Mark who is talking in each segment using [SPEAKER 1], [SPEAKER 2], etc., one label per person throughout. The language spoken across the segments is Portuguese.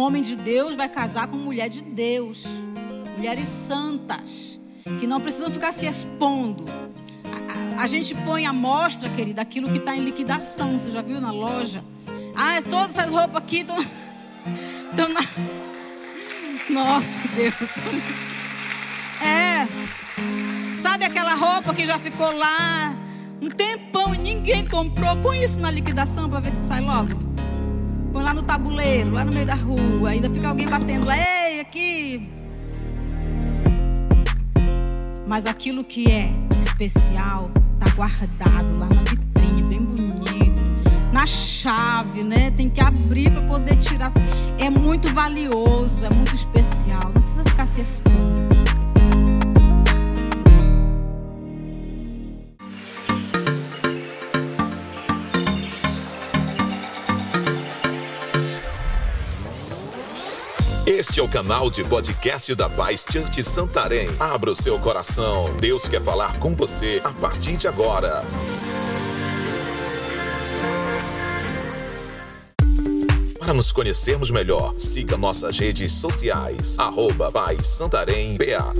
[SPEAKER 1] homem de Deus vai casar com mulher de Deus. Mulheres santas, que não precisam ficar se expondo. A, a, a gente põe a mostra, querida, aquilo que está em liquidação. Você já viu na loja? Ah, todas essas roupas aqui estão. na. Nossa, Deus. É. Sabe aquela roupa que já ficou lá um tempão e ninguém comprou? Põe isso na liquidação para ver se sai logo. Põe lá no tabuleiro, lá no meio da rua. Ainda fica alguém batendo lá, ei, aqui. Mas aquilo que é especial está guardado lá na vitrine, bem bonito, na chave, né? Tem que abrir para poder tirar. É muito valioso, é muito especial. Não precisa ficar se expondo.
[SPEAKER 2] Este é o canal de podcast da Paz Church Santarém. Abra o seu coração. Deus quer falar com você a partir de agora. Para nos conhecermos melhor, siga nossas redes sociais. Arroba Paz Santarém BA.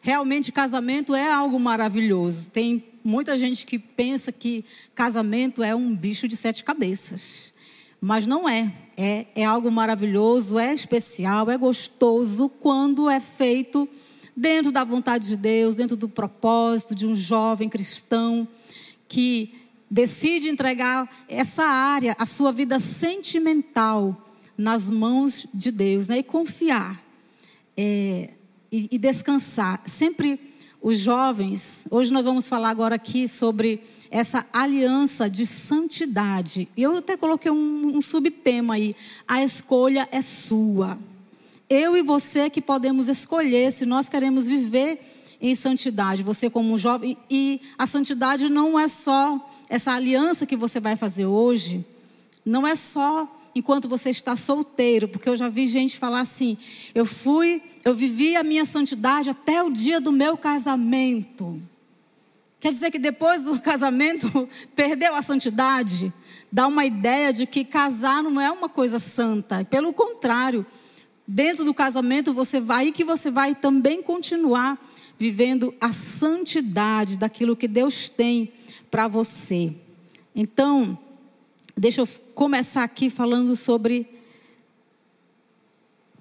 [SPEAKER 1] Realmente, casamento é algo maravilhoso. Tem muita gente que pensa que casamento é um bicho de sete cabeças. Mas não é. é. É algo maravilhoso, é especial, é gostoso quando é feito dentro da vontade de Deus, dentro do propósito de um jovem cristão que decide entregar essa área, a sua vida sentimental, nas mãos de Deus né? e confiar é, e, e descansar. Sempre os jovens, hoje nós vamos falar agora aqui sobre essa aliança de santidade. E eu até coloquei um, um subtema aí. A escolha é sua. Eu e você que podemos escolher se nós queremos viver em santidade. Você como um jovem. E a santidade não é só essa aliança que você vai fazer hoje. Não é só enquanto você está solteiro, porque eu já vi gente falar assim: eu fui, eu vivi a minha santidade até o dia do meu casamento. Quer dizer que depois do casamento perdeu a santidade? Dá uma ideia de que casar não é uma coisa santa. Pelo contrário, dentro do casamento você vai e que você vai também continuar vivendo a santidade daquilo que Deus tem para você. Então, Deixa eu começar aqui falando sobre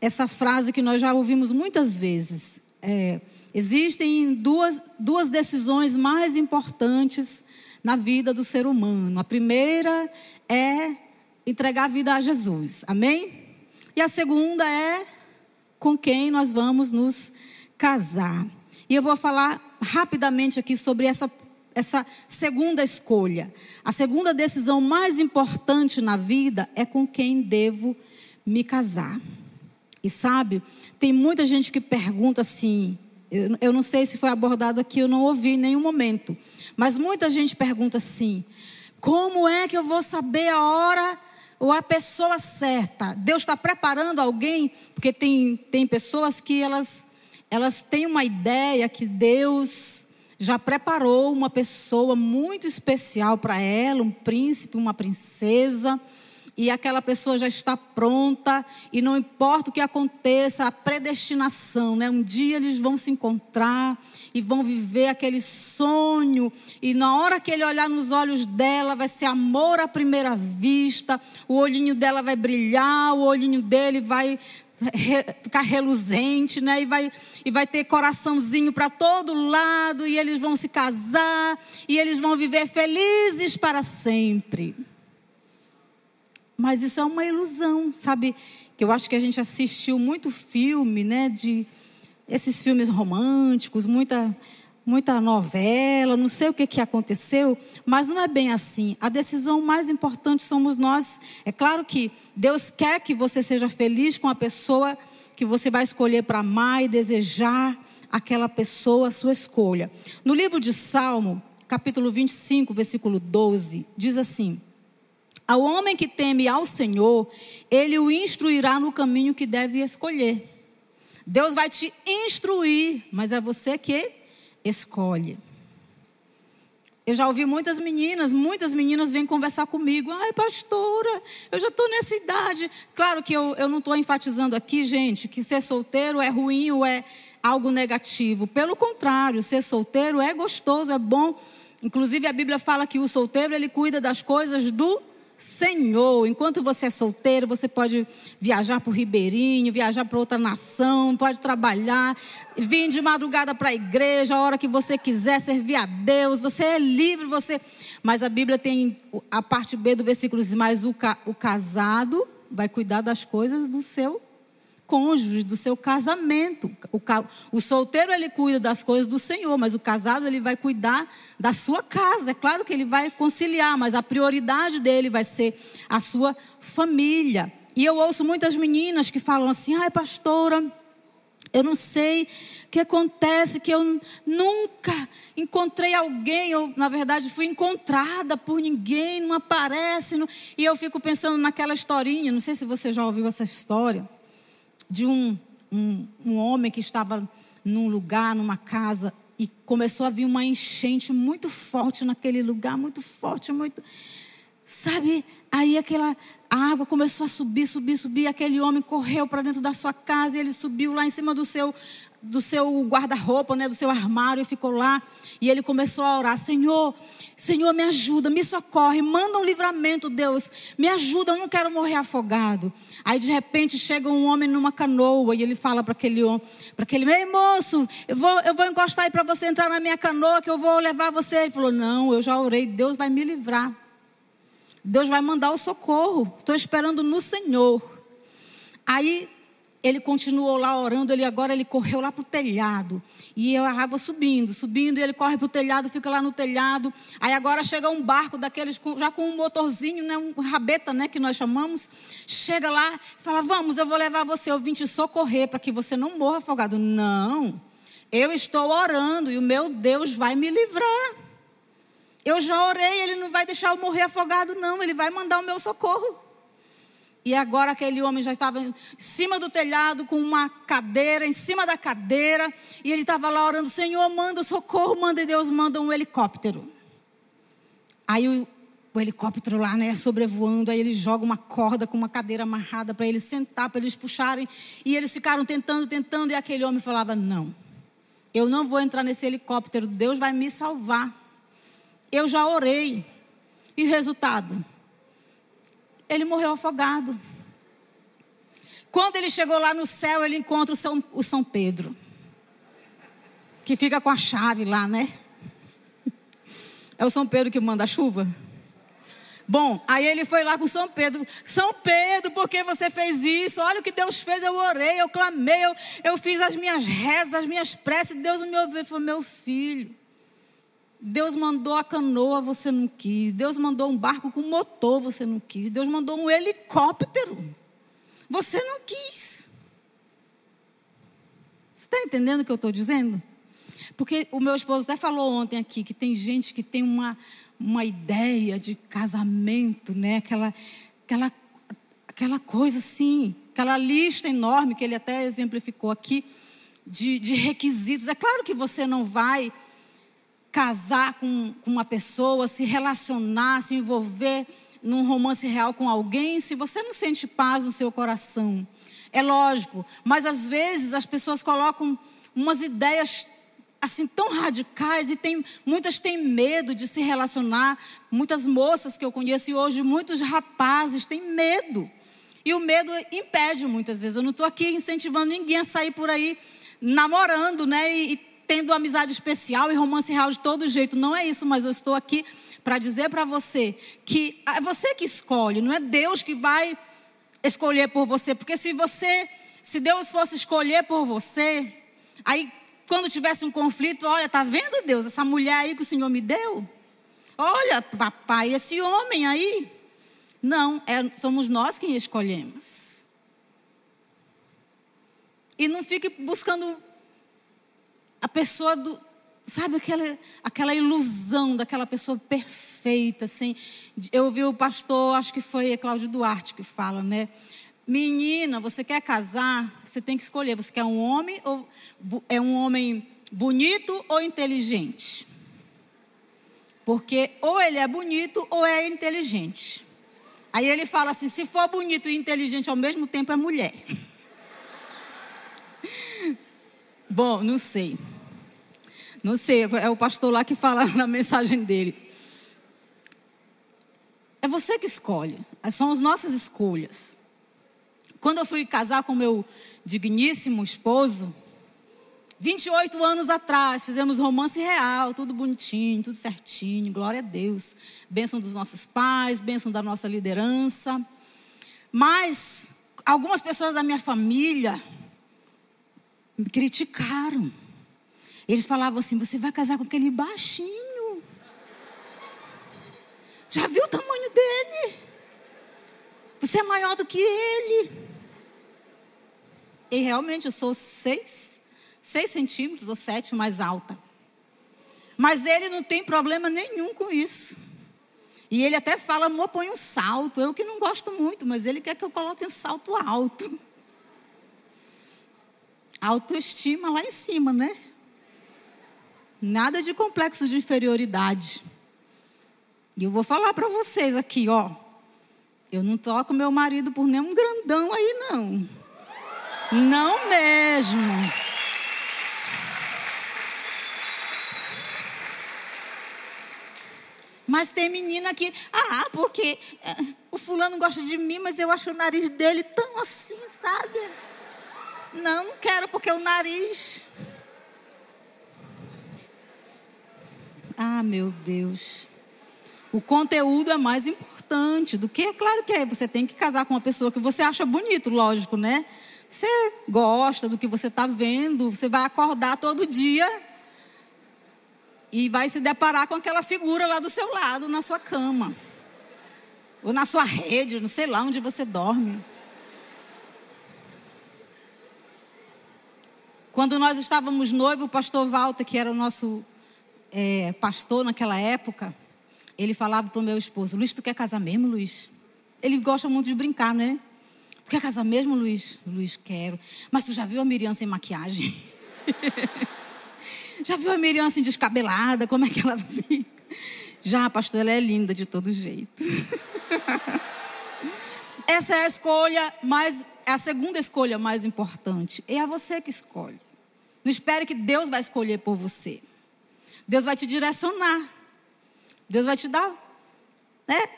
[SPEAKER 1] essa frase que nós já ouvimos muitas vezes. É, existem duas, duas decisões mais importantes na vida do ser humano. A primeira é entregar a vida a Jesus. Amém? E a segunda é com quem nós vamos nos casar. E eu vou falar rapidamente aqui sobre essa essa segunda escolha. A segunda decisão mais importante na vida é com quem devo me casar. E sabe, tem muita gente que pergunta assim, eu, eu não sei se foi abordado aqui, eu não ouvi em nenhum momento, mas muita gente pergunta assim: como é que eu vou saber a hora ou a pessoa certa? Deus está preparando alguém? Porque tem, tem pessoas que elas, elas têm uma ideia que Deus já preparou uma pessoa muito especial para ela, um príncipe, uma princesa, e aquela pessoa já está pronta, e não importa o que aconteça, a predestinação, né? Um dia eles vão se encontrar e vão viver aquele sonho, e na hora que ele olhar nos olhos dela, vai ser amor à primeira vista, o olhinho dela vai brilhar, o olhinho dele vai ficar reluzente, né? E vai, e vai ter coraçãozinho para todo lado, e eles vão se casar, e eles vão viver felizes para sempre. Mas isso é uma ilusão, sabe? Que eu acho que a gente assistiu muito filme, né? De esses filmes românticos, muita muita novela, não sei o que, que aconteceu, mas não é bem assim. A decisão mais importante somos nós. É claro que Deus quer que você seja feliz com a pessoa que você vai escolher para amar e desejar aquela pessoa, a sua escolha. No livro de Salmo, capítulo 25, versículo 12, diz assim: Ao homem que teme ao Senhor, ele o instruirá no caminho que deve escolher. Deus vai te instruir, mas é você que escolhe. Eu já ouvi muitas meninas, muitas meninas vêm conversar comigo. Ai, pastora, eu já estou nessa idade. Claro que eu, eu não estou enfatizando aqui, gente, que ser solteiro é ruim ou é algo negativo. Pelo contrário, ser solteiro é gostoso, é bom. Inclusive, a Bíblia fala que o solteiro ele cuida das coisas do Senhor, enquanto você é solteiro, você pode viajar para o Ribeirinho, viajar para outra nação, pode trabalhar, vir de madrugada para a igreja, a hora que você quiser, servir a Deus, você é livre, você. Mas a Bíblia tem a parte B do versículo diz: Mas o, ca... o casado vai cuidar das coisas do seu cônjuge, do seu casamento. O, o, solteiro ele cuida das coisas do Senhor, mas o casado ele vai cuidar da sua casa. É claro que ele vai conciliar, mas a prioridade dele vai ser a sua família. E eu ouço muitas meninas que falam assim: ai, pastora, eu não sei o que acontece, que eu nunca encontrei alguém, ou na verdade fui encontrada por ninguém, não aparece. Não... E eu fico pensando naquela historinha, não sei se você já ouviu essa história de um, um, um homem que estava num lugar, numa casa, e começou a vir uma enchente muito forte naquele lugar, muito forte, muito. Sabe? Aí aquela água começou a subir, subir, subir. Aquele homem correu para dentro da sua casa e ele subiu lá em cima do seu do seu guarda-roupa, né, do seu armário, e ficou lá. E ele começou a orar: Senhor, Senhor, me ajuda, me socorre, manda um livramento, Deus, me ajuda, eu não quero morrer afogado. Aí de repente chega um homem numa canoa e ele fala para aquele homem, para aquele, ei moço, eu vou, eu vou encostar aí para você entrar na minha canoa, que eu vou levar você. Ele falou: Não, eu já orei, Deus vai me livrar. Deus vai mandar o socorro. Estou esperando no Senhor. Aí ele continuou lá orando, ele agora ele correu lá para o telhado. E a água subindo, subindo, e ele corre para o telhado, fica lá no telhado. Aí agora chega um barco daqueles, já com um motorzinho, né, um rabeta, né, que nós chamamos. Chega lá e fala: Vamos, eu vou levar você, eu vim te socorrer para que você não morra afogado. Não, eu estou orando e o meu Deus vai me livrar. Eu já orei, ele não vai deixar eu morrer afogado, não, ele vai mandar o meu socorro. E agora aquele homem já estava em cima do telhado com uma cadeira, em cima da cadeira, e ele estava lá orando: Senhor, manda socorro, manda Deus, manda um helicóptero. Aí o, o helicóptero lá, né, sobrevoando, aí ele joga uma corda com uma cadeira amarrada para eles sentar, para eles puxarem, e eles ficaram tentando, tentando, e aquele homem falava: Não, eu não vou entrar nesse helicóptero, Deus vai me salvar. Eu já orei. E resultado? Ele morreu afogado. Quando ele chegou lá no céu, ele encontra o São, o São Pedro, que fica com a chave lá, né? É o São Pedro que manda a chuva? Bom, aí ele foi lá com São Pedro. São Pedro, por que você fez isso? Olha o que Deus fez. Eu orei, eu clamei, eu, eu fiz as minhas rezas, as minhas preces. Deus me ouviu. Ele falou: Meu filho, Deus mandou a canoa, você não quis. Deus mandou um barco com motor, você não quis. Deus mandou um helicóptero, você não quis. Você está entendendo o que eu estou dizendo? Porque o meu esposo até falou ontem aqui que tem gente que tem uma, uma ideia de casamento, né? Aquela, aquela, aquela coisa assim, aquela lista enorme que ele até exemplificou aqui de, de requisitos. É claro que você não vai casar com, com uma pessoa, se relacionar, se envolver num romance real com alguém, se você não sente paz no seu coração. É lógico, mas às vezes as pessoas colocam umas ideias assim tão radicais e tem, muitas têm medo de se relacionar. Muitas moças que eu conheço hoje muitos rapazes têm medo. E o medo impede muitas vezes. Eu não estou aqui incentivando ninguém a sair por aí namorando, né? E tendo amizade especial e romance real de todo jeito. Não é isso, mas eu estou aqui para dizer para você que é você que escolhe, não é Deus que vai escolher por você. Porque se você, se Deus fosse escolher por você, aí quando tivesse um conflito, olha, tá vendo Deus, essa mulher aí que o Senhor me deu? Olha, papai, esse homem aí. Não, é, somos nós quem escolhemos. E não fique buscando a pessoa do. Sabe aquela, aquela ilusão daquela pessoa perfeita, assim. Eu ouvi o pastor, acho que foi Cláudio Duarte que fala, né? Menina, você quer casar? Você tem que escolher. Você quer um homem ou é um homem bonito ou inteligente? Porque ou ele é bonito ou é inteligente. Aí ele fala assim: se for bonito e inteligente ao mesmo tempo, é mulher. Bom, não sei. Não sei, é o pastor lá que fala na mensagem dele. É você que escolhe, são as nossas escolhas. Quando eu fui casar com meu digníssimo esposo, 28 anos atrás, fizemos romance real, tudo bonitinho, tudo certinho, glória a Deus. Bênção dos nossos pais, bênção da nossa liderança. Mas algumas pessoas da minha família me criticaram. Eles falavam assim: você vai casar com aquele baixinho. Já viu o tamanho dele? Você é maior do que ele. E realmente eu sou seis, seis centímetros ou sete mais alta. Mas ele não tem problema nenhum com isso. E ele até fala, amor, põe um salto. Eu que não gosto muito, mas ele quer que eu coloque um salto alto. Autoestima lá em cima, né? Nada de complexo de inferioridade. E eu vou falar para vocês aqui, ó. Eu não toco meu marido por nenhum grandão aí, não. Não mesmo. Mas tem menina que, ah, porque é, o fulano gosta de mim, mas eu acho o nariz dele tão assim, sabe? Não, não quero porque o nariz. Ah, meu Deus. O conteúdo é mais importante do que, é claro que é, você tem que casar com uma pessoa que você acha bonito, lógico, né? Você gosta do que você está vendo, você vai acordar todo dia e vai se deparar com aquela figura lá do seu lado, na sua cama. Ou na sua rede, não sei lá onde você dorme. Quando nós estávamos noivos, o pastor Walter, que era o nosso é, pastor naquela época, ele falava para o meu esposo: Luiz, tu quer casar mesmo, Luiz? Ele gosta muito de brincar, né? Tu quer casar mesmo, Luiz? Luiz, quero. Mas tu já viu a Miriam sem maquiagem? já viu a Miriam assim descabelada? Como é que ela fica? Já, pastor, ela é linda de todo jeito. Essa é a escolha mais, é a segunda escolha mais importante. É a você que escolhe. Não espere que Deus vai escolher por você. Deus vai te direcionar. Deus vai te dar, né?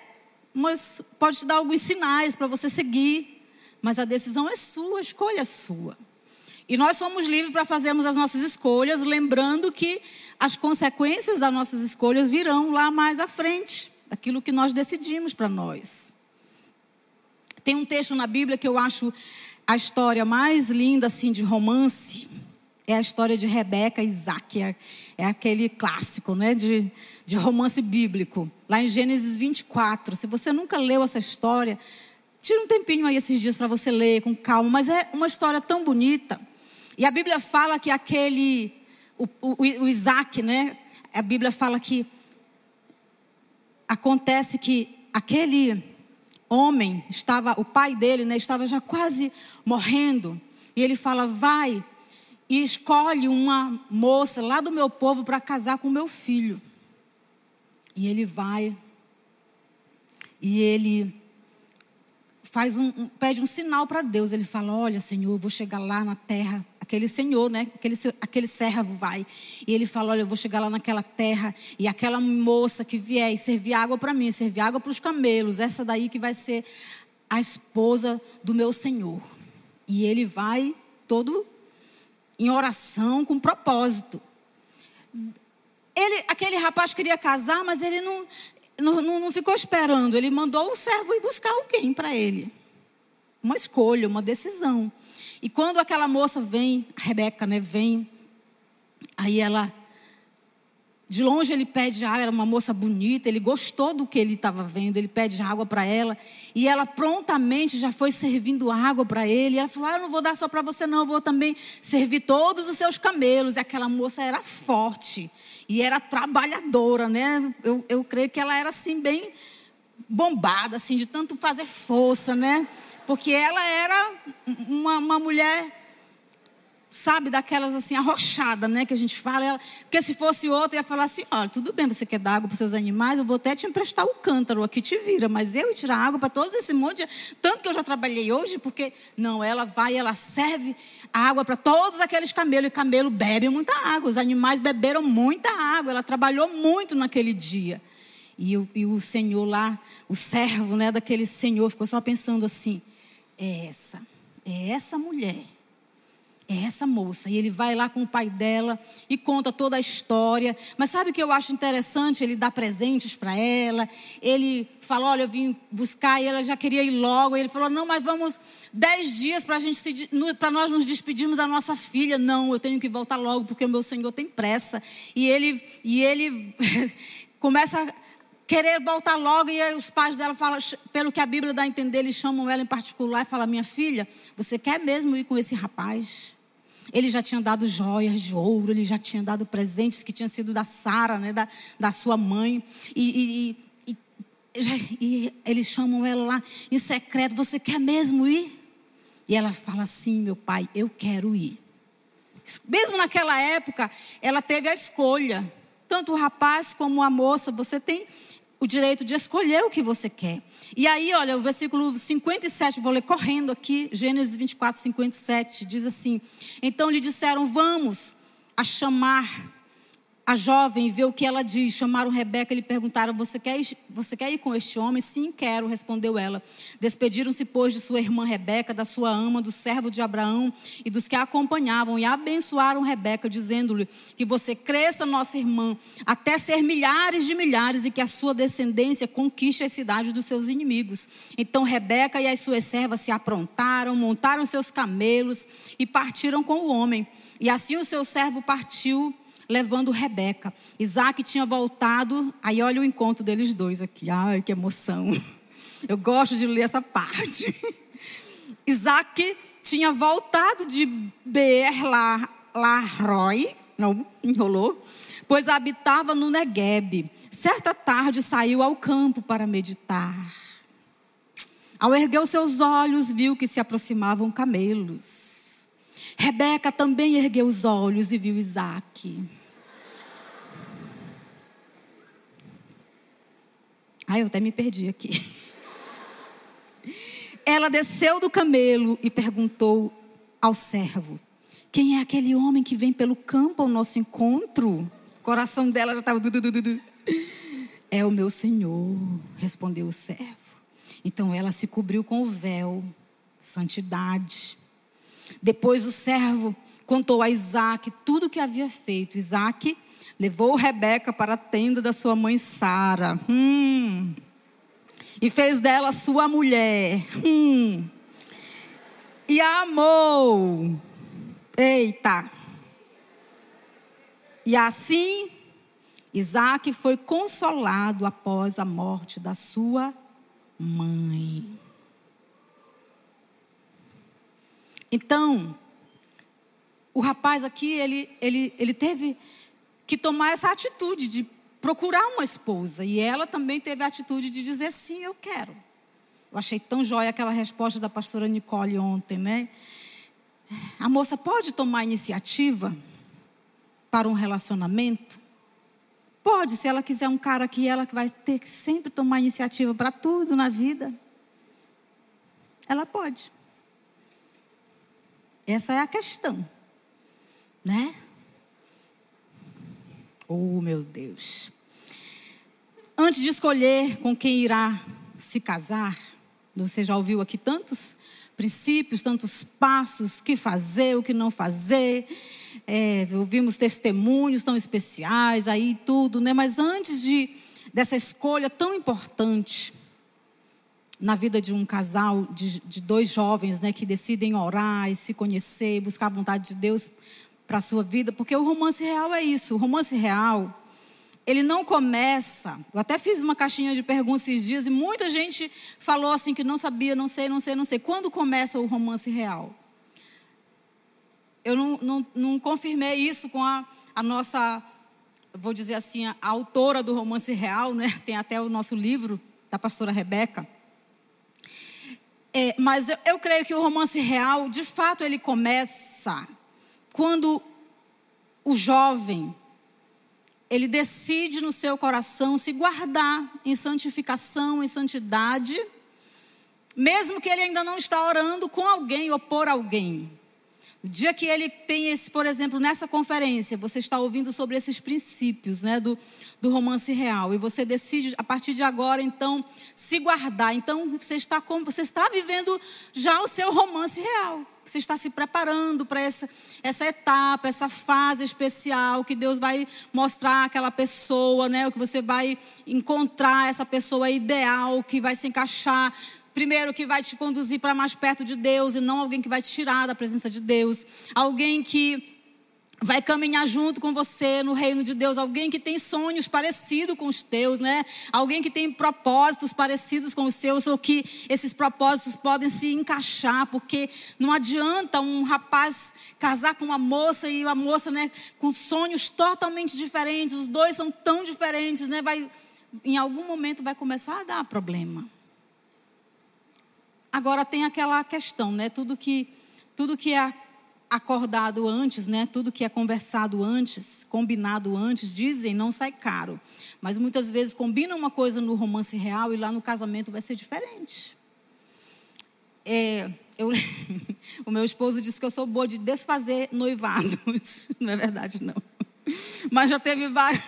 [SPEAKER 1] Mas pode te dar alguns sinais para você seguir. Mas a decisão é sua, a escolha é sua. E nós somos livres para fazermos as nossas escolhas, lembrando que as consequências das nossas escolhas virão lá mais à frente, daquilo que nós decidimos para nós. Tem um texto na Bíblia que eu acho a história mais linda assim de romance, é a história de Rebeca e Isaac. É, é aquele clássico né, de, de romance bíblico. Lá em Gênesis 24. Se você nunca leu essa história, tira um tempinho aí esses dias para você ler com calma. Mas é uma história tão bonita. E a Bíblia fala que aquele. O, o, o Isaac, né? A Bíblia fala que acontece que aquele homem estava, o pai dele, né, estava já quase morrendo. E ele fala: Vai, e escolhe uma moça lá do meu povo para casar com meu filho. E ele vai e ele faz um, um pede um sinal para Deus. Ele fala: Olha, Senhor, eu vou chegar lá na terra. Aquele senhor, né? Aquele, aquele servo vai. E ele fala: Olha, eu vou chegar lá naquela terra. E aquela moça que vier e servir água para mim, servir água para os camelos. Essa daí que vai ser a esposa do meu senhor. E ele vai todo em oração, com propósito. Ele, aquele rapaz queria casar, mas ele não, não, não ficou esperando. Ele mandou o servo ir buscar alguém para ele. Uma escolha, uma decisão. E quando aquela moça vem, a Rebeca, né, vem, aí ela de longe ele pede água, era uma moça bonita, ele gostou do que ele estava vendo, ele pede água para ela, e ela prontamente já foi servindo água para ele. E ela falou: ah, Eu não vou dar só para você, não, eu vou também servir todos os seus camelos. E aquela moça era forte e era trabalhadora, né? Eu, eu creio que ela era assim, bem bombada, assim, de tanto fazer força, né? Porque ela era uma, uma mulher sabe, daquelas assim, arrochada, né, que a gente fala. Ela, porque se fosse outra, ia falar assim: olha, tudo bem, você quer dar água para os seus animais, eu vou até te emprestar o cântaro aqui, te vira, mas eu ia tirar água para todo esse monte. Tanto que eu já trabalhei hoje, porque não, ela vai, ela serve água para todos aqueles camelos, e camelo bebe muita água, os animais beberam muita água, ela trabalhou muito naquele dia. E, e o senhor lá, o servo né, daquele senhor, ficou só pensando assim: é essa, é essa mulher é essa moça. E ele vai lá com o pai dela e conta toda a história. Mas sabe o que eu acho interessante? Ele dá presentes para ela. Ele fala: Olha, eu vim buscar e ela já queria ir logo. E ele falou: Não, mas vamos dez dias para nós nos despedirmos da nossa filha. Não, eu tenho que voltar logo porque o meu Senhor tem pressa. E ele, e ele começa a querer voltar logo e os pais dela falam, pelo que a Bíblia dá a entender, eles chamam ela em particular e falam: Minha filha, você quer mesmo ir com esse rapaz? Ele já tinha dado joias de ouro, ele já tinha dado presentes que tinham sido da Sara, né, da, da sua mãe. E, e, e, e, eles chamam ela lá em secreto: Você quer mesmo ir? E ela fala assim: Meu pai, eu quero ir. Mesmo naquela época, ela teve a escolha. Tanto o rapaz como a moça, você tem o direito de escolher o que você quer. E aí, olha, o versículo 57, vou ler correndo aqui, Gênesis 24, 57, diz assim: Então lhe disseram: Vamos a chamar a jovem vê o que ela diz. Chamaram Rebeca e lhe perguntaram: você quer, você quer ir com este homem? Sim, quero, respondeu ela. Despediram-se, pois, de sua irmã Rebeca, da sua ama, do servo de Abraão e dos que a acompanhavam, e abençoaram Rebeca, dizendo-lhe: Que você cresça, nossa irmã, até ser milhares de milhares, e que a sua descendência conquiste as cidades dos seus inimigos. Então Rebeca e as suas servas se aprontaram, montaram seus camelos e partiram com o homem. E assim o seu servo partiu levando Rebeca. Isaac tinha voltado, aí olha o encontro deles dois aqui. Ai, que emoção. Eu gosto de ler essa parte. Isaac tinha voltado de Beer Laroi, não, enrolou, pois habitava no Negueb. Certa tarde saiu ao campo para meditar. Ao erguer os seus olhos, viu que se aproximavam camelos. Rebeca também ergueu os olhos e viu Isaac. Ai, eu até me perdi aqui. Ela desceu do camelo e perguntou ao servo: Quem é aquele homem que vem pelo campo ao nosso encontro? O coração dela já estava. É o meu senhor, respondeu o servo. Então ela se cobriu com o véu, santidade. Depois o servo contou a Isaac tudo o que havia feito. Isaac levou Rebeca para a tenda da sua mãe Sara. Hum. E fez dela sua mulher. Hum. E a amou. Eita. E assim, Isaac foi consolado após a morte da sua mãe. Então, o rapaz aqui, ele, ele, ele teve que tomar essa atitude de procurar uma esposa. E ela também teve a atitude de dizer sim, eu quero. Eu achei tão jóia aquela resposta da pastora Nicole ontem, né? A moça pode tomar iniciativa para um relacionamento? Pode, se ela quiser um cara que ela que vai ter que sempre tomar iniciativa para tudo na vida. Ela pode. Essa é a questão, né? Oh, meu Deus. Antes de escolher com quem irá se casar, você já ouviu aqui tantos princípios, tantos passos, o que fazer, o que não fazer. É, ouvimos testemunhos tão especiais aí tudo, né? Mas antes de dessa escolha tão importante na vida de um casal, de, de dois jovens, né, que decidem orar e se conhecer, buscar a vontade de Deus para a sua vida, porque o romance real é isso. O romance real, ele não começa. Eu até fiz uma caixinha de perguntas esses dias e muita gente falou assim que não sabia, não sei, não sei, não sei. Quando começa o romance real? Eu não, não, não confirmei isso com a, a nossa, vou dizer assim, a autora do romance real, né? Tem até o nosso livro da pastora Rebeca. É, mas eu, eu creio que o romance real, de fato, ele começa quando o jovem ele decide no seu coração se guardar em santificação, em santidade, mesmo que ele ainda não está orando com alguém ou por alguém. O dia que ele tem esse, por exemplo, nessa conferência, você está ouvindo sobre esses princípios né, do, do romance real. E você decide, a partir de agora, então, se guardar. Então, você está como? Você está vivendo já o seu romance real. Você está se preparando para essa, essa etapa, essa fase especial que Deus vai mostrar aquela pessoa, né? O que você vai encontrar essa pessoa ideal que vai se encaixar Primeiro, que vai te conduzir para mais perto de Deus e não alguém que vai te tirar da presença de Deus. Alguém que vai caminhar junto com você no reino de Deus, alguém que tem sonhos parecidos com os teus, né? Alguém que tem propósitos parecidos com os seus, ou que esses propósitos podem se encaixar, porque não adianta um rapaz casar com uma moça e uma moça, né, com sonhos totalmente diferentes, os dois são tão diferentes, né? Vai em algum momento vai começar a dar problema. Agora tem aquela questão, né? Tudo que, tudo que é acordado antes, né? Tudo que é conversado antes, combinado antes, dizem não sai caro. Mas muitas vezes combina uma coisa no romance real e lá no casamento vai ser diferente. É, eu, o meu esposo disse que eu sou boa de desfazer noivados. Não é verdade, não. Mas já teve várias,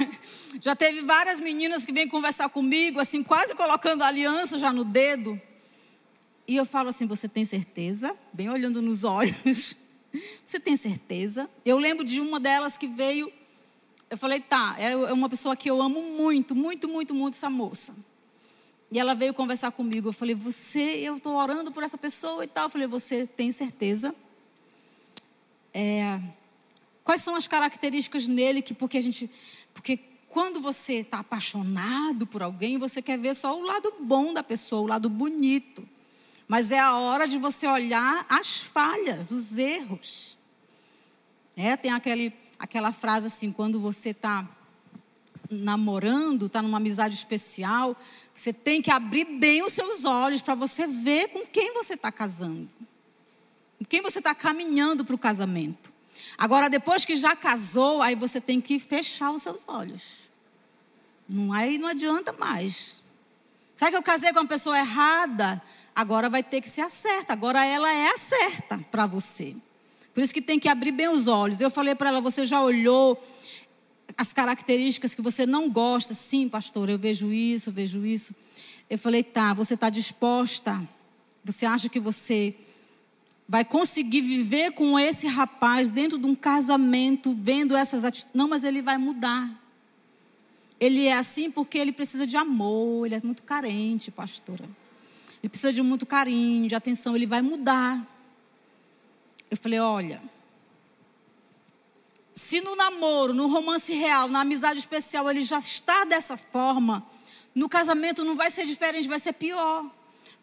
[SPEAKER 1] já teve várias meninas que vêm conversar comigo, assim, quase colocando a aliança já no dedo. E eu falo assim: você tem certeza? Bem olhando nos olhos. Você tem certeza? Eu lembro de uma delas que veio. Eu falei: tá, é, é uma pessoa que eu amo muito, muito, muito, muito essa moça. E ela veio conversar comigo. Eu falei: você, eu estou orando por essa pessoa e tal. Eu falei: você tem certeza? É, quais são as características nele que, porque a gente. Porque quando você está apaixonado por alguém, você quer ver só o lado bom da pessoa, o lado bonito. Mas é a hora de você olhar as falhas, os erros. É, tem aquele, aquela frase assim, quando você está namorando, está numa amizade especial, você tem que abrir bem os seus olhos para você ver com quem você está casando. Com quem você está caminhando para o casamento. Agora, depois que já casou, aí você tem que fechar os seus olhos. Não, aí não adianta mais. Sabe que eu casei com uma pessoa errada? Agora vai ter que ser a certa, agora ela é a certa para você. Por isso que tem que abrir bem os olhos. Eu falei para ela: você já olhou as características que você não gosta? Sim, pastor, eu vejo isso, eu vejo isso. Eu falei: tá, você está disposta? Você acha que você vai conseguir viver com esse rapaz dentro de um casamento, vendo essas atitudes? Não, mas ele vai mudar. Ele é assim porque ele precisa de amor, ele é muito carente, pastora. Ele precisa de muito carinho, de atenção, ele vai mudar. Eu falei: olha, se no namoro, no romance real, na amizade especial, ele já está dessa forma, no casamento não vai ser diferente, vai ser pior.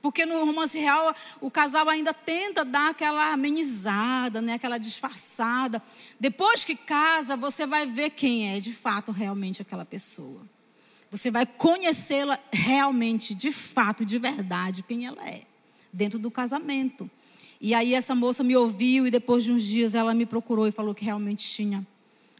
[SPEAKER 1] Porque no romance real, o casal ainda tenta dar aquela amenizada, né, aquela disfarçada. Depois que casa, você vai ver quem é de fato realmente aquela pessoa. Você vai conhecê-la realmente, de fato, de verdade, quem ela é, dentro do casamento. E aí essa moça me ouviu e depois de uns dias ela me procurou e falou que realmente tinha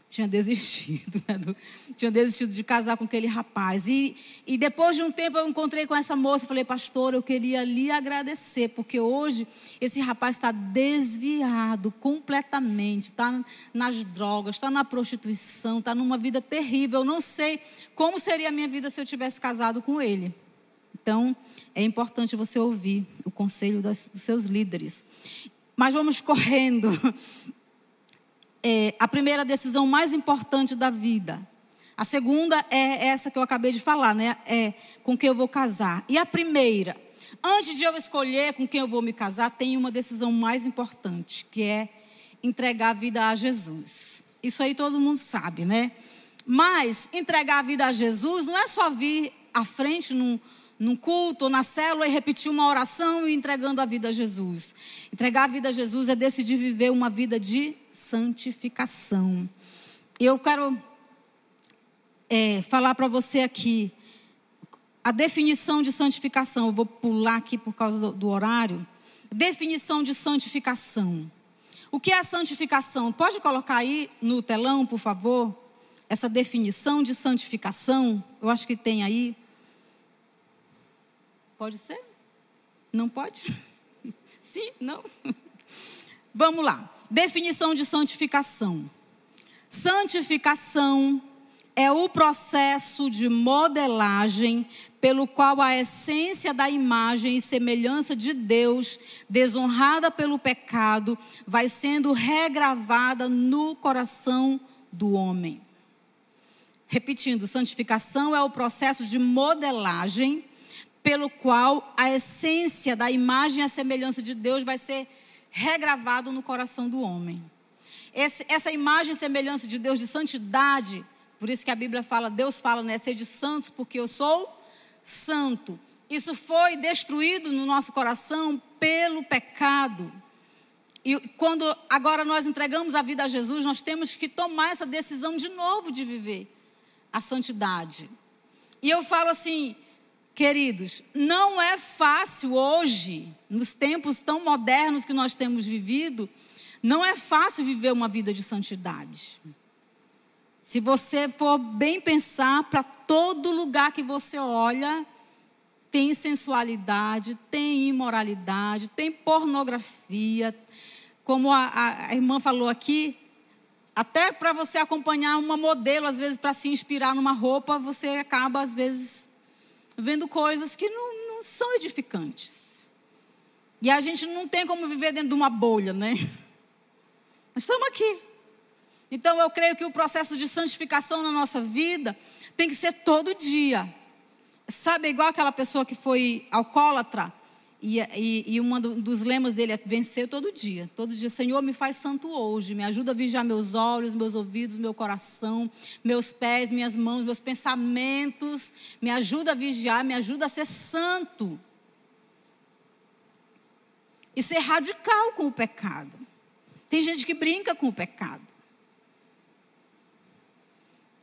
[SPEAKER 1] tinha desistido, né? Do, tinha desistido de casar com aquele rapaz. E, e depois de um tempo eu encontrei com essa moça falei, pastor, eu queria lhe agradecer, porque hoje esse rapaz está desviado completamente, está nas drogas, está na prostituição, está numa vida terrível. Eu não sei como seria a minha vida se eu tivesse casado com ele. Então, é importante você ouvir o conselho dos, dos seus líderes. Mas vamos correndo é a primeira decisão mais importante da vida. A segunda é essa que eu acabei de falar, né? É com quem eu vou casar. E a primeira, antes de eu escolher com quem eu vou me casar, tem uma decisão mais importante, que é entregar a vida a Jesus. Isso aí todo mundo sabe, né? Mas entregar a vida a Jesus não é só vir à frente num, num culto ou na célula e repetir uma oração e entregando a vida a Jesus. Entregar a vida a Jesus é decidir viver uma vida de santificação. Eu quero é, falar para você aqui a definição de santificação. Eu vou pular aqui por causa do, do horário. Definição de santificação. O que é a santificação? Pode colocar aí no telão, por favor, essa definição de santificação? Eu acho que tem aí. Pode ser? Não pode? Sim? Não? Vamos lá. Definição de santificação. Santificação é o processo de modelagem pelo qual a essência da imagem e semelhança de Deus, desonrada pelo pecado, vai sendo regravada no coração do homem. Repetindo, santificação é o processo de modelagem pelo qual a essência da imagem e a semelhança de Deus vai ser regravado no coração do homem. Esse, essa imagem e semelhança de Deus de santidade, por isso que a Bíblia fala, Deus fala, né, ser de santos, porque eu sou santo. Isso foi destruído no nosso coração pelo pecado. E quando agora nós entregamos a vida a Jesus, nós temos que tomar essa decisão de novo de viver a santidade. E eu falo assim, queridos, não é fácil hoje, nos tempos tão modernos que nós temos vivido, não é fácil viver uma vida de santidade. Se você for bem pensar, para todo lugar que você olha, tem sensualidade, tem imoralidade, tem pornografia. Como a, a, irmã falou aqui, até para você acompanhar uma modelo, às vezes, para se inspirar numa roupa, você acaba, às vezes, vendo coisas que não, não são edificantes. E a gente não tem como viver dentro de uma bolha, né? Nós estamos aqui. Então eu creio que o processo de santificação na nossa vida tem que ser todo dia. Sabe, igual aquela pessoa que foi alcoólatra, e, e, e um dos lemas dele é vencer todo dia. Todo dia, Senhor, me faz santo hoje, me ajuda a vigiar meus olhos, meus ouvidos, meu coração, meus pés, minhas mãos, meus pensamentos. Me ajuda a vigiar, me ajuda a ser santo. E ser radical com o pecado. Tem gente que brinca com o pecado.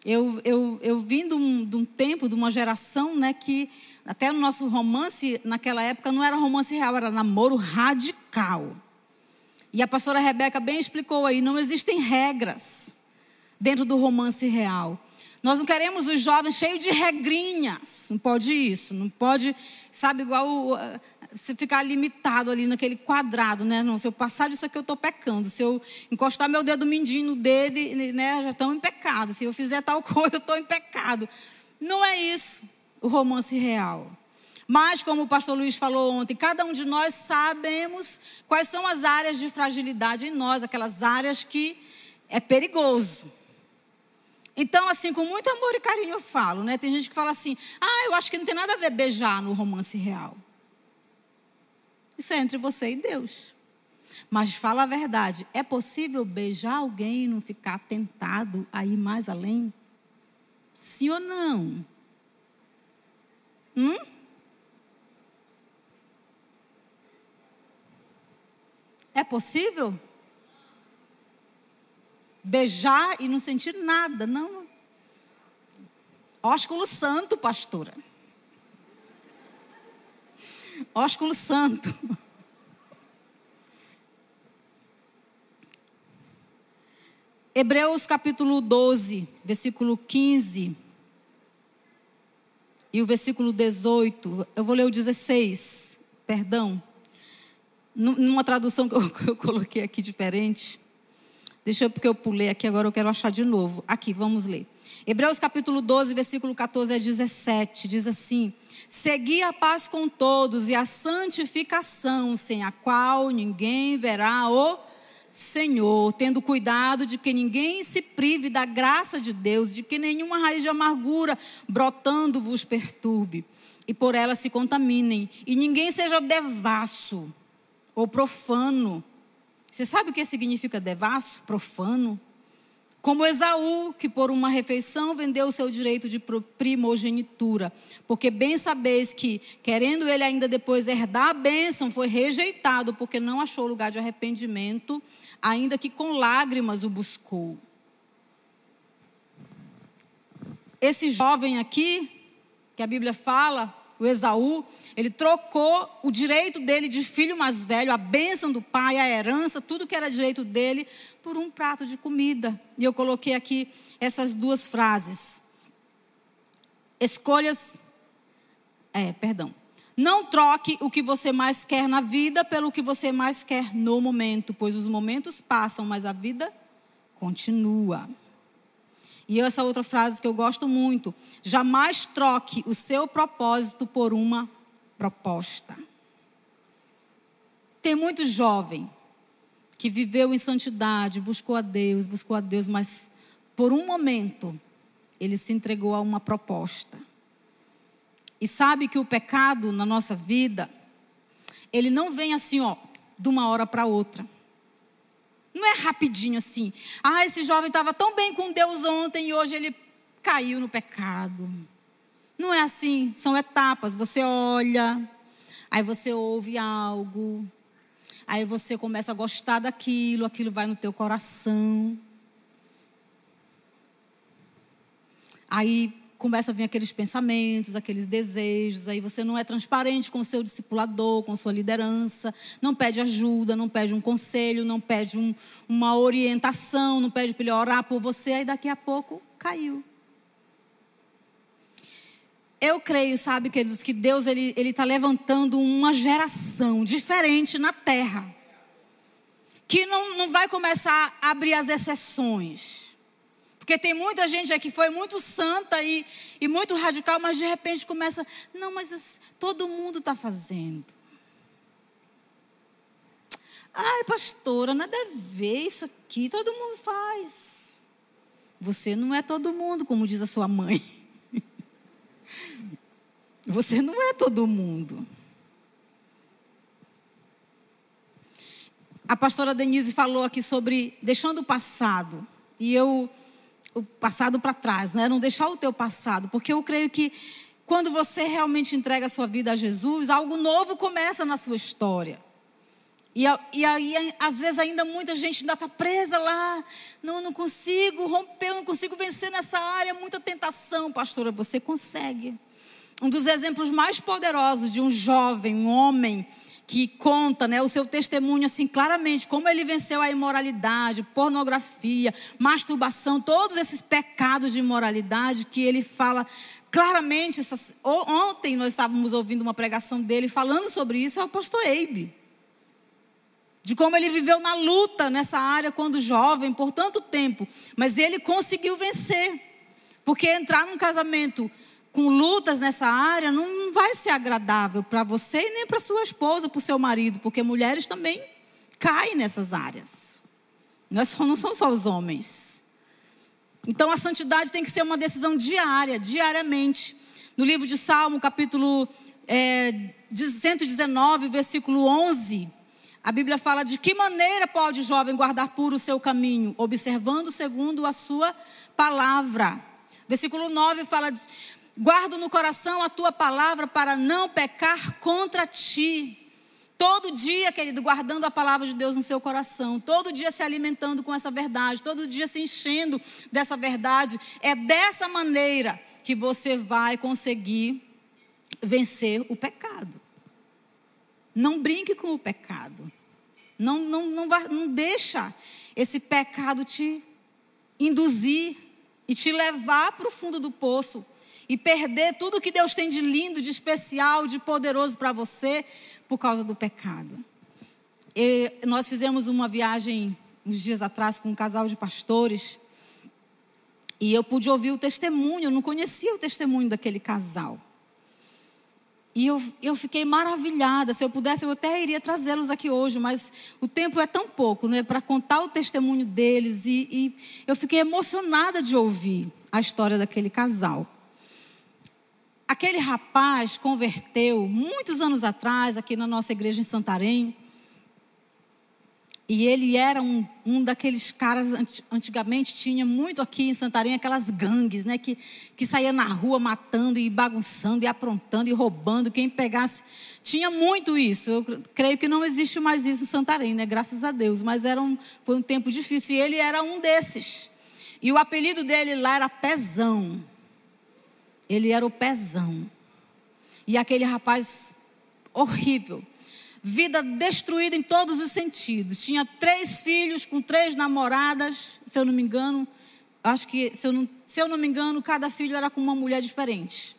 [SPEAKER 1] Eu, eu, eu vim de um, de um tempo, de uma geração, né, que até no nosso romance, naquela época, não era romance real, era namoro radical. E a pastora Rebeca bem explicou aí: não existem regras dentro do romance real. Nós não queremos os jovens cheios de regrinhas. Não pode isso. Não pode, sabe, igual se ficar limitado ali naquele quadrado, né? Não, se eu passar disso aqui, eu estou pecando. Se eu encostar meu dedo mindinho no né, já estão em pecado. Se eu fizer tal coisa, eu estou em pecado. Não é isso o romance real. Mas, como o pastor Luiz falou ontem, cada um de nós sabemos quais são as áreas de fragilidade em nós, aquelas áreas que é perigoso. Então, assim, com muito amor e carinho eu falo, né? Tem gente que fala assim: ah, eu acho que não tem nada a ver beijar no romance real. Isso é entre você e Deus. Mas fala a verdade: é possível beijar alguém e não ficar tentado a ir mais além? Sim ou não? Hum? É possível? Beijar e não sentir nada, não. Ósculo santo, pastora. Ósculo santo. Hebreus capítulo 12, versículo 15 e o versículo 18, eu vou ler o 16, perdão. Numa tradução que eu, eu coloquei aqui diferente. Deixa eu, porque eu pulei aqui, agora eu quero achar de novo. Aqui, vamos ler. Hebreus capítulo 12, versículo 14 a 17, diz assim: Segui a paz com todos e a santificação, sem a qual ninguém verá o Senhor, tendo cuidado de que ninguém se prive da graça de Deus, de que nenhuma raiz de amargura brotando vos perturbe, e por ela se contaminem, e ninguém seja devasso ou profano. Você sabe o que significa devasso, profano? Como Esaú, que por uma refeição vendeu o seu direito de primogenitura. Porque bem sabeis que, querendo ele ainda depois herdar a bênção, foi rejeitado, porque não achou lugar de arrependimento, ainda que com lágrimas o buscou. Esse jovem aqui, que a Bíblia fala, o Esaú, ele trocou o direito dele de filho mais velho, a bênção do pai, a herança, tudo que era direito dele, por um prato de comida. E eu coloquei aqui essas duas frases. Escolhas. É, perdão. Não troque o que você mais quer na vida pelo que você mais quer no momento, pois os momentos passam, mas a vida continua. E essa outra frase que eu gosto muito: jamais troque o seu propósito por uma proposta. Tem muito jovem que viveu em santidade, buscou a Deus, buscou a Deus, mas por um momento ele se entregou a uma proposta. E sabe que o pecado na nossa vida, ele não vem assim, ó, de uma hora para outra. Não é rapidinho assim. Ah, esse jovem estava tão bem com Deus ontem e hoje ele caiu no pecado. Não é assim, são etapas. Você olha, aí você ouve algo, aí você começa a gostar daquilo, aquilo vai no teu coração. Aí começa a vir aqueles pensamentos, aqueles desejos, aí você não é transparente com o seu discipulador, com sua liderança, não pede ajuda, não pede um conselho, não pede um, uma orientação, não pede para ele orar por você, aí daqui a pouco caiu. Eu creio, sabe, queridos, que Deus ele está levantando uma geração diferente na terra. Que não, não vai começar a abrir as exceções porque tem muita gente aqui que foi muito santa e, e muito radical, mas de repente começa, não, mas todo mundo está fazendo. Ai, pastora, nada a ver isso aqui, todo mundo faz. Você não é todo mundo, como diz a sua mãe. Você não é todo mundo. A pastora Denise falou aqui sobre deixando o passado. E eu o passado para trás, né? Não deixar o teu passado, porque eu creio que quando você realmente entrega a sua vida a Jesus, algo novo começa na sua história. E, aí, às vezes, ainda muita gente ainda está presa lá. Não, não consigo romper, não consigo vencer nessa área. Muita tentação, pastora. Você consegue. Um dos exemplos mais poderosos de um jovem, um homem, que conta né, o seu testemunho assim claramente, como ele venceu a imoralidade, pornografia, masturbação, todos esses pecados de imoralidade que ele fala claramente. Essas, ontem nós estávamos ouvindo uma pregação dele falando sobre isso, é o pastor Eibe. De como ele viveu na luta nessa área quando jovem, por tanto tempo. Mas ele conseguiu vencer. Porque entrar num casamento com lutas nessa área, não vai ser agradável para você e nem para sua esposa, para o seu marido, porque mulheres também caem nessas áreas. Nós não são só os homens. Então a santidade tem que ser uma decisão diária, diariamente. No livro de Salmo, capítulo é, 119, versículo 11, a Bíblia fala de que maneira pode o jovem guardar puro o seu caminho, observando segundo a sua palavra. Versículo 9 fala de, Guardo no coração a tua palavra para não pecar contra ti. Todo dia, querido, guardando a palavra de Deus no seu coração, todo dia se alimentando com essa verdade, todo dia se enchendo dessa verdade, é dessa maneira que você vai conseguir vencer o pecado. Não brinque com o pecado. Não, não, não, não deixa esse pecado te induzir e te levar para o fundo do poço e perder tudo que Deus tem de lindo, de especial, de poderoso para você por causa do pecado. E nós fizemos uma viagem uns dias atrás com um casal de pastores e eu pude ouvir o testemunho, eu não conhecia o testemunho daquele casal. E eu, eu fiquei maravilhada. Se eu pudesse, eu até iria trazê-los aqui hoje, mas o tempo é tão pouco, né? Para contar o testemunho deles. E, e eu fiquei emocionada de ouvir a história daquele casal. Aquele rapaz converteu muitos anos atrás, aqui na nossa igreja em Santarém. E ele era um, um daqueles caras, antigamente tinha muito aqui em Santarém, aquelas gangues, né? Que, que saía na rua matando e bagunçando e aprontando e roubando. Quem pegasse. Tinha muito isso. Eu creio que não existe mais isso em Santarém, né? Graças a Deus. Mas era um, foi um tempo difícil. E ele era um desses. E o apelido dele lá era Pezão. Ele era o pezão. E aquele rapaz horrível. Vida destruída em todos os sentidos. Tinha três filhos com três namoradas, se eu não me engano. Acho que, se eu não, se eu não me engano, cada filho era com uma mulher diferente.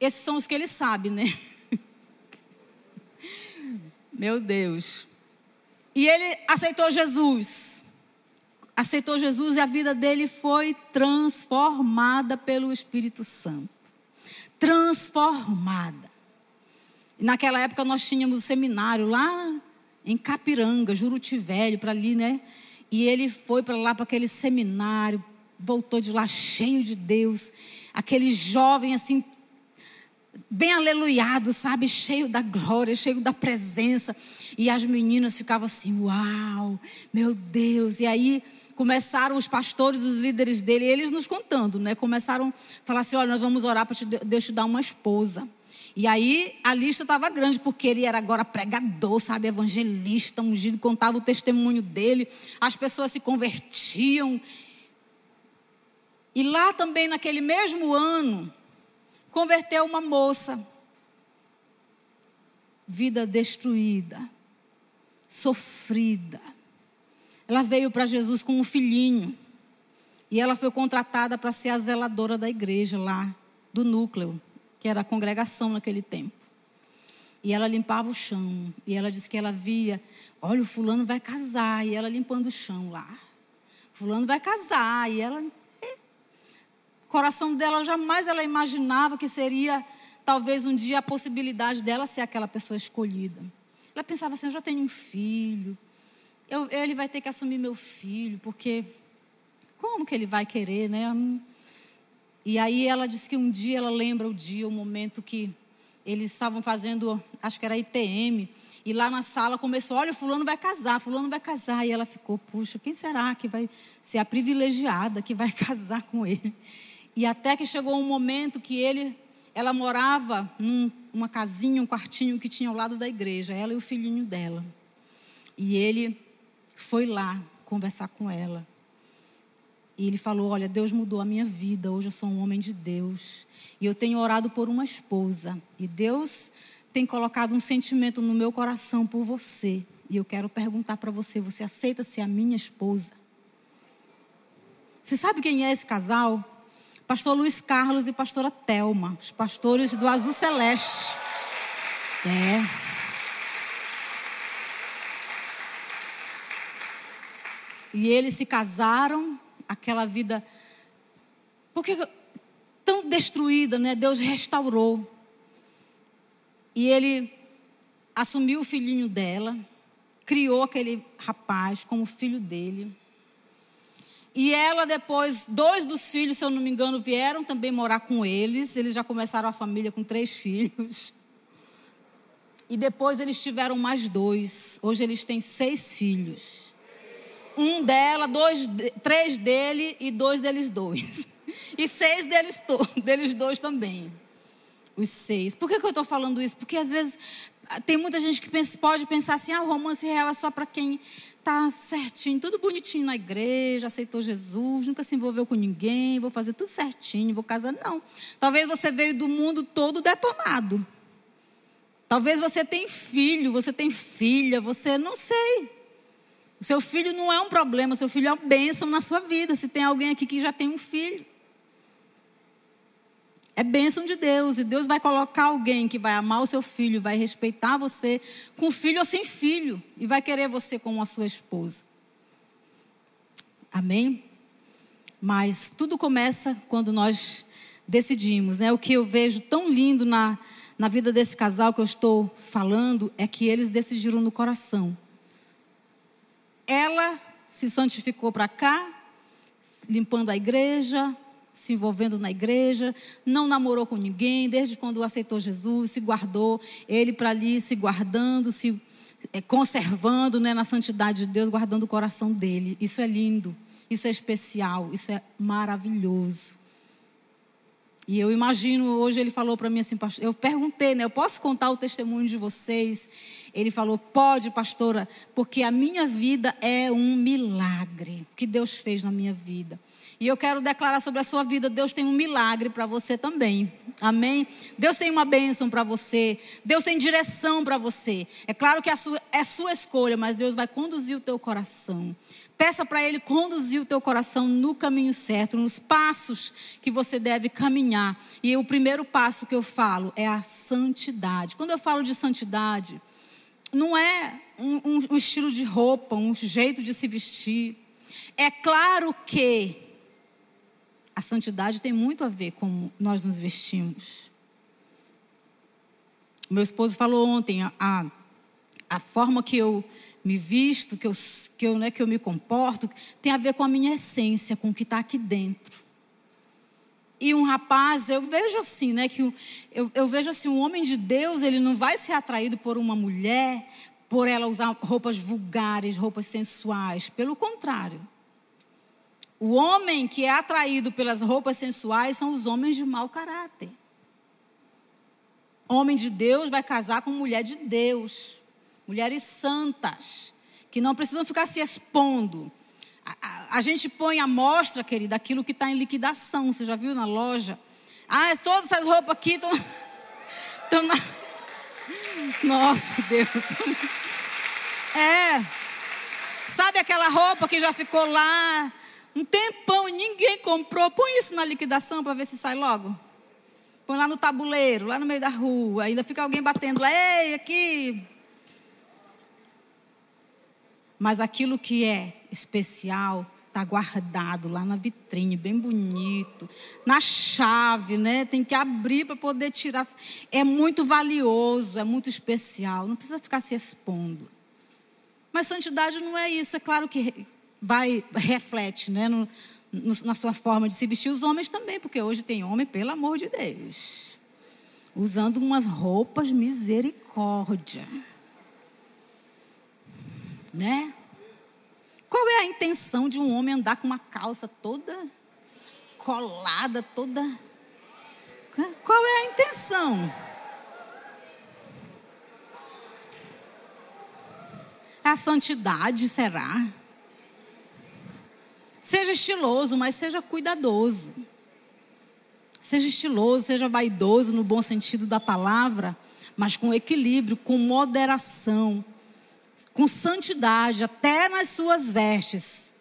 [SPEAKER 1] Esses são os que ele sabe, né? Meu Deus. E ele aceitou Jesus. Aceitou Jesus e a vida dele foi transformada pelo Espírito Santo. Transformada. Naquela época nós tínhamos um seminário lá em Capiranga, Juruti Velho, para ali, né? E ele foi para lá, para aquele seminário, voltou de lá cheio de Deus. Aquele jovem assim, bem aleluiado, sabe? Cheio da glória, cheio da presença. E as meninas ficavam assim: Uau, meu Deus. E aí começaram os pastores, os líderes dele, eles nos contando, né? Começaram a falar assim: Olha, nós vamos orar para Deus te dar uma esposa. E aí a lista estava grande, porque ele era agora pregador, sabe, evangelista, ungido, contava o testemunho dele, as pessoas se convertiam. E lá também, naquele mesmo ano, converteu uma moça. Vida destruída, sofrida. Ela veio para Jesus com um filhinho. E ela foi contratada para ser a zeladora da igreja lá, do núcleo, que era a congregação naquele tempo. E ela limpava o chão. E ela disse que ela via: olha, o fulano vai casar. E ela limpando o chão lá. Fulano vai casar. E ela coração dela jamais ela imaginava que seria talvez um dia a possibilidade dela ser aquela pessoa escolhida. Ela pensava assim: eu já tenho um filho, eu, ele vai ter que assumir meu filho, porque como que ele vai querer, né? E aí ela disse que um dia ela lembra o dia, o momento que eles estavam fazendo, acho que era ITM, e lá na sala começou, olha, fulano vai casar, fulano vai casar. E ela ficou, puxa, quem será que vai ser a privilegiada que vai casar com ele? E até que chegou um momento que ele, ela morava numa casinha, um quartinho que tinha ao lado da igreja, ela e o filhinho dela. E ele foi lá conversar com ela. E ele falou: Olha, Deus mudou a minha vida. Hoje eu sou um homem de Deus. E eu tenho orado por uma esposa. E Deus tem colocado um sentimento no meu coração por você. E eu quero perguntar para você: Você aceita ser a minha esposa? Você sabe quem é esse casal? pastor Luiz Carlos e pastora Telma, os pastores do Azul Celeste. É. E eles se casaram, aquela vida porque tão destruída, né? Deus restaurou. E ele assumiu o filhinho dela, criou aquele rapaz como filho dele. E ela depois, dois dos filhos, se eu não me engano, vieram também morar com eles. Eles já começaram a família com três filhos. E depois eles tiveram mais dois. Hoje eles têm seis filhos. Um dela, dois, três dele e dois deles dois. E seis deles, deles dois também. Os seis. Por que, que eu estou falando isso? Porque às vezes tem muita gente que pensa, pode pensar assim: ah, o romance real é só para quem tá certinho, tudo bonitinho na igreja, aceitou Jesus, nunca se envolveu com ninguém, vou fazer tudo certinho, vou casar. Não. Talvez você veio do mundo todo detonado. Talvez você tem filho, você tem filha, você não sei. O seu filho não é um problema, o seu filho é uma bênção na sua vida. Se tem alguém aqui que já tem um filho. É bênção de Deus. E Deus vai colocar alguém que vai amar o seu filho, vai respeitar você, com filho ou sem filho, e vai querer você como a sua esposa. Amém? Mas tudo começa quando nós decidimos, né? O que eu vejo tão lindo na, na vida desse casal que eu estou falando é que eles decidiram no coração. Ela se santificou para cá, limpando a igreja, se envolvendo na igreja, não namorou com ninguém, desde quando aceitou Jesus, se guardou, ele para ali se guardando, se é, conservando né, na santidade de Deus, guardando o coração dele. Isso é lindo, isso é especial, isso é maravilhoso. E eu imagino, hoje ele falou para mim assim, pastor, eu perguntei, né? Eu posso contar o testemunho de vocês? Ele falou, pode, pastora, porque a minha vida é um milagre que Deus fez na minha vida. E eu quero declarar sobre a sua vida: Deus tem um milagre para você também. Amém? Deus tem uma bênção para você. Deus tem direção para você. É claro que é sua, é sua escolha, mas Deus vai conduzir o teu coração. Peça para Ele conduzir o teu coração no caminho certo, nos passos que você deve caminhar. E o primeiro passo que eu falo é a santidade. Quando eu falo de santidade, não é um, um, um estilo de roupa, um jeito de se vestir. É claro que a santidade tem muito a ver com nós nos vestimos. Meu esposo falou ontem, a, a forma que eu me visto, que eu, que, eu, né, que eu me comporto, tem a ver com a minha essência, com o que está aqui dentro. E um rapaz, eu vejo assim, né, que eu, eu vejo assim, um homem de Deus, ele não vai ser atraído por uma mulher, por ela usar roupas vulgares, roupas sensuais. Pelo contrário. O homem que é atraído pelas roupas sensuais são os homens de mau caráter. Homem de Deus vai casar com mulher de Deus. Mulheres santas, que não precisam ficar se expondo. A, a, a gente põe à mostra, querida, aquilo que está em liquidação. Você já viu na loja? Ah, todas essas roupas aqui estão. na... Nossa, Deus. É. Sabe aquela roupa que já ficou lá um tempão e ninguém comprou. Põe isso na liquidação para ver se sai logo. Põe lá no tabuleiro, lá no meio da rua. Ainda fica alguém batendo lá, ei, aqui. Mas aquilo que é especial está guardado lá na vitrine, bem bonito, na chave, né? Tem que abrir para poder tirar. É muito valioso, é muito especial. Não precisa ficar se expondo. Mas santidade não é isso. É claro que vai, reflete né, no, no, na sua forma de se vestir. Os homens também, porque hoje tem homem, pelo amor de Deus, usando umas roupas misericórdia. Né? Qual é a intenção de um homem andar com uma calça toda colada, toda. Qual é a intenção? A santidade será? Seja estiloso, mas seja cuidadoso. Seja estiloso, seja vaidoso no bom sentido da palavra, mas com equilíbrio, com moderação, com santidade, até nas suas vestes.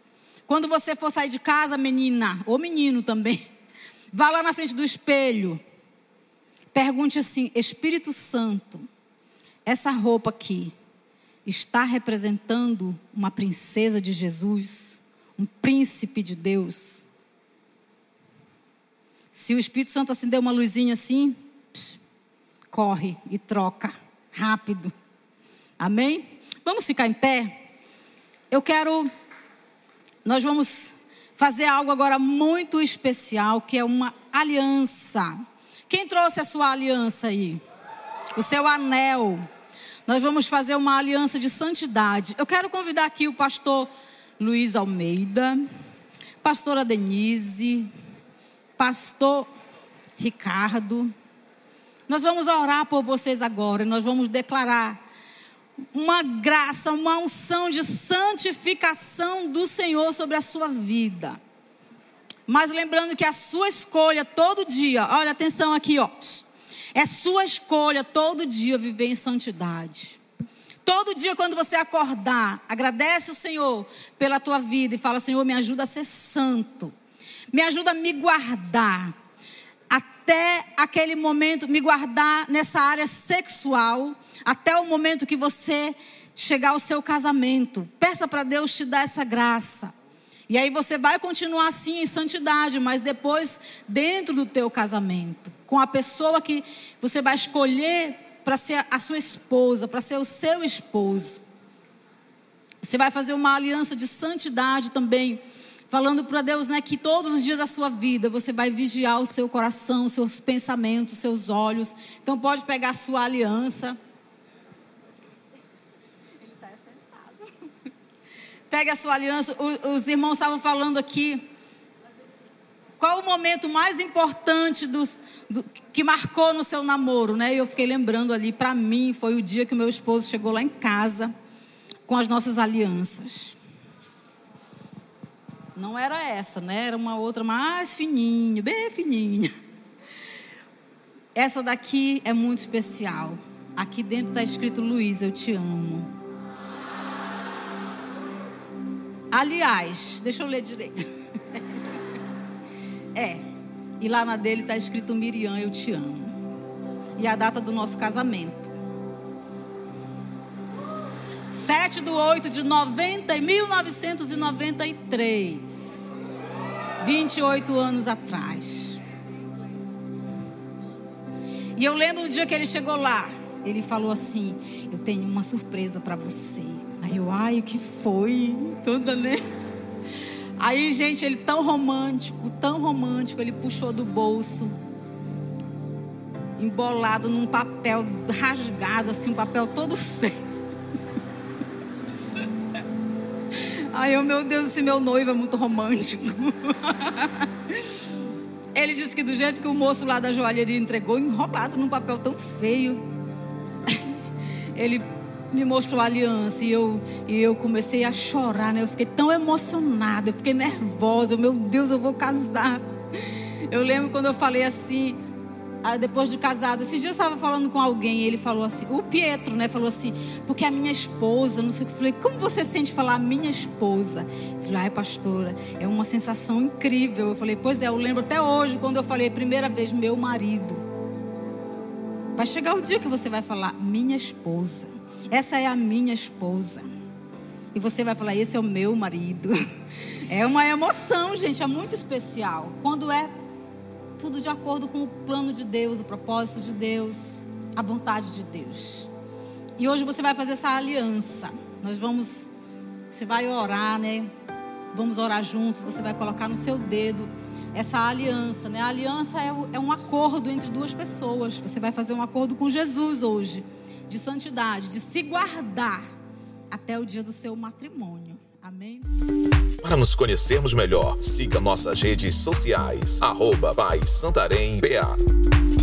[SPEAKER 1] Quando você for sair de casa, menina, ou menino também, vá lá na frente do espelho. Pergunte assim: Espírito Santo, essa roupa aqui está representando uma princesa de Jesus? Um príncipe de Deus. Se o Espírito Santo acender uma luzinha assim, corre e troca rápido. Amém? Vamos ficar em pé? Eu quero. Nós vamos fazer algo agora muito especial, que é uma aliança. Quem trouxe a sua aliança aí? O seu anel. Nós vamos fazer uma aliança de santidade. Eu quero convidar aqui o pastor Luiz Almeida, pastora Denise, pastor Ricardo. Nós vamos orar por vocês agora, nós vamos declarar uma graça, uma unção de santificação do Senhor sobre a sua vida. Mas lembrando que a sua escolha todo dia, olha atenção aqui, ó. É sua escolha todo dia viver em santidade. Todo dia, quando você acordar, agradece o Senhor pela tua vida e fala: Senhor, me ajuda a ser santo, me ajuda a me guardar, até aquele momento, me guardar nessa área sexual, até o momento que você chegar ao seu casamento. Peça para Deus te dar essa graça. E aí você vai continuar assim em santidade, mas depois dentro do teu casamento, com a pessoa que você vai escolher para ser a sua esposa, para ser o seu esposo. Você vai fazer uma aliança de santidade também, falando para Deus, né, que todos os dias da sua vida você vai vigiar o seu coração, os seus pensamentos, os seus olhos. Então pode pegar a sua aliança. Pega a sua aliança. Os irmãos estavam falando aqui. Qual o momento mais importante dos, do, que marcou no seu namoro, né? E eu fiquei lembrando ali, para mim, foi o dia que meu esposo chegou lá em casa com as nossas alianças. Não era essa, né? Era uma outra mais fininha, bem fininha. Essa daqui é muito especial. Aqui dentro está escrito Luiz, eu te amo. Aliás, deixa eu ler direito. é. E lá na dele está escrito Miriam, eu te amo. E a data do nosso casamento. 7 de 8 de 90, 1993. 28 anos atrás. E eu lembro do dia que ele chegou lá. Ele falou assim: Eu tenho uma surpresa para você. Aí eu, ai, o que foi? Toda, né? Aí, gente, ele tão romântico, tão romântico, ele puxou do bolso, embolado num papel rasgado, assim, um papel todo feio. Aí eu, meu Deus, esse meu noivo é muito romântico. Ele disse que do jeito que o moço lá da joalheria entregou, enrolado num papel tão feio, ele me mostrou a aliança e eu, e eu comecei a chorar, né? Eu fiquei tão emocionada, eu fiquei nervosa. Meu Deus, eu vou casar. Eu lembro quando eu falei assim, depois de casado. Esses dias eu estava falando com alguém e ele falou assim, o Pietro, né? Falou assim, porque a minha esposa, não sei o que. Eu falei, como você sente falar minha esposa? Eu falei, ai, pastora, é uma sensação incrível. Eu falei, pois é, eu lembro até hoje quando eu falei a primeira vez, meu marido. Vai chegar o dia que você vai falar, minha esposa. Essa é a minha esposa. E você vai falar, esse é o meu marido. É uma emoção, gente, é muito especial. Quando é tudo de acordo com o plano de Deus, o propósito de Deus, a vontade de Deus. E hoje você vai fazer essa aliança. Nós vamos, você vai orar, né? Vamos orar juntos. Você vai colocar no seu dedo essa aliança, né? A aliança é, é um acordo entre duas pessoas. Você vai fazer um acordo com Jesus hoje, de santidade, de se guardar até o dia do seu matrimônio. Amém?
[SPEAKER 2] Para nos conhecermos melhor, siga nossas redes sociais. Arroba Pai Santarém BA.